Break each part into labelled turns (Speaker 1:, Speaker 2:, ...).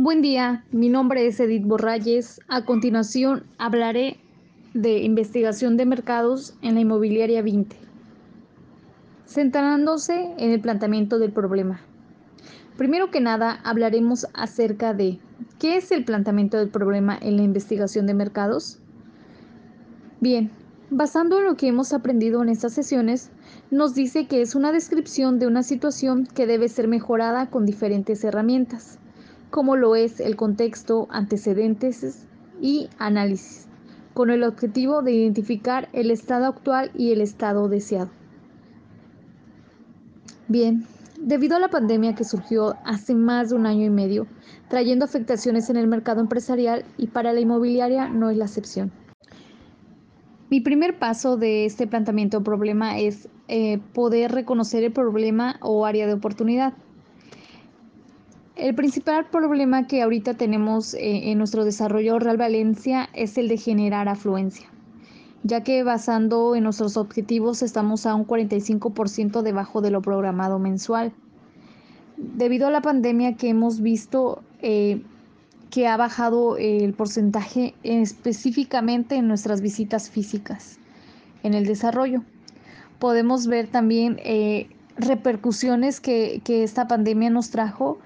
Speaker 1: Buen día, mi nombre es Edith Borralles. A continuación hablaré de investigación de mercados en la inmobiliaria 20, centrándose en el planteamiento del problema. Primero que nada, hablaremos acerca de qué es el planteamiento del problema en la investigación de mercados. Bien, basando en lo que hemos aprendido en estas sesiones, nos dice que es una descripción de una situación que debe ser mejorada con diferentes herramientas, como lo es el contexto, antecedentes y análisis, con el objetivo de identificar el estado actual y el estado deseado. Bien, debido a la pandemia que surgió hace más de un año y medio, trayendo afectaciones en el mercado empresarial y para la inmobiliaria no es la excepción. Mi primer paso de este planteamiento de problema es eh, poder reconocer el problema o área de oportunidad. El principal problema que ahorita tenemos eh, en nuestro desarrollo Real Valencia es el de generar afluencia, ya que basando en nuestros objetivos estamos a un 45% debajo de lo programado mensual. Debido a la pandemia que hemos visto eh, que ha bajado el porcentaje específicamente en nuestras visitas físicas en el desarrollo podemos ver también eh, repercusiones que, esta pandemia nos trajo.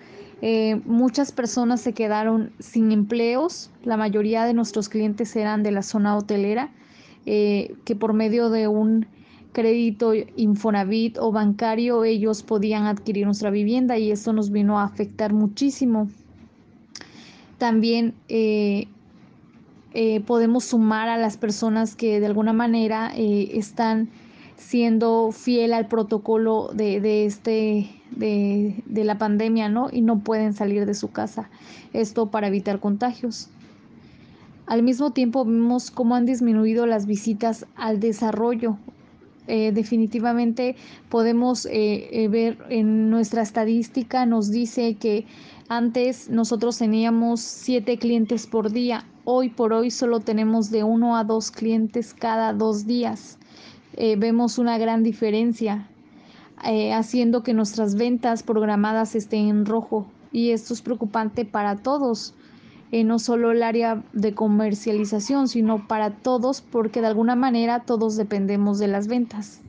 Speaker 1: Eh, muchas personas se quedaron sin empleos, la mayoría de nuestros clientes eran de la zona hotelera, eh, que por medio de un crédito Infonavit o bancario ellos podían adquirir nuestra vivienda y esto nos vino a afectar muchísimo. También podemos sumar a las personas que de alguna manera están siendo fiel al protocolo de, este de, de, la pandemia, ¿no? Y no pueden salir de su casa. Esto para evitar contagios. Al mismo tiempo vimos cómo han disminuido las visitas al desarrollo. Eh, definitivamente podemos eh, eh, ver en nuestra estadística, nos dice que antes nosotros teníamos siete clientes por día, hoy por hoy solo tenemos de uno a dos clientes cada dos días. Eh, vemos una gran diferencia, eh, haciendo que nuestras ventas programadas estén en rojo. Y esto es preocupante para todos, eh, no solo el área de comercialización, sino para todos, porque de alguna manera todos dependemos de las ventas.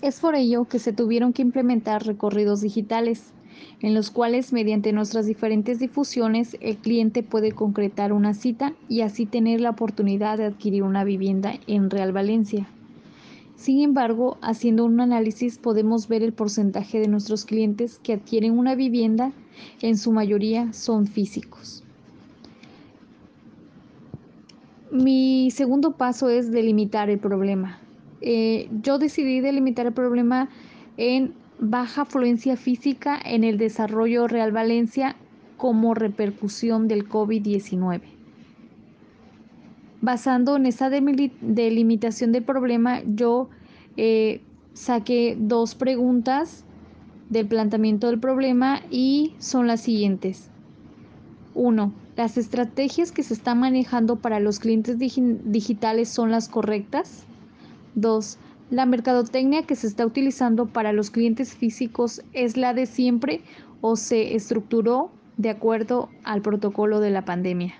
Speaker 1: Es por ello que se tuvieron que implementar recorridos digitales, en los cuales mediante nuestras diferentes difusiones el cliente puede concretar una cita y así tener la oportunidad de adquirir una vivienda en Real Valencia. Sin embargo, haciendo un análisis podemos ver el porcentaje de nuestros clientes que adquieren una vivienda, en su mayoría son físicos. Mi segundo paso es delimitar el problema. Eh, yo decidí delimitar el problema en baja afluencia física en el desarrollo Real Valencia como repercusión del COVID-19. Basando en esa delimitación del problema, yo eh, saqué dos preguntas del planteamiento del problema y son las siguientes. Uno, ¿Las estrategias que se están manejando para los clientes digitales son las correctas? Dos, ¿La mercadotecnia que se está utilizando para los clientes físicos es la de siempre o se estructuró de acuerdo al protocolo de la pandemia?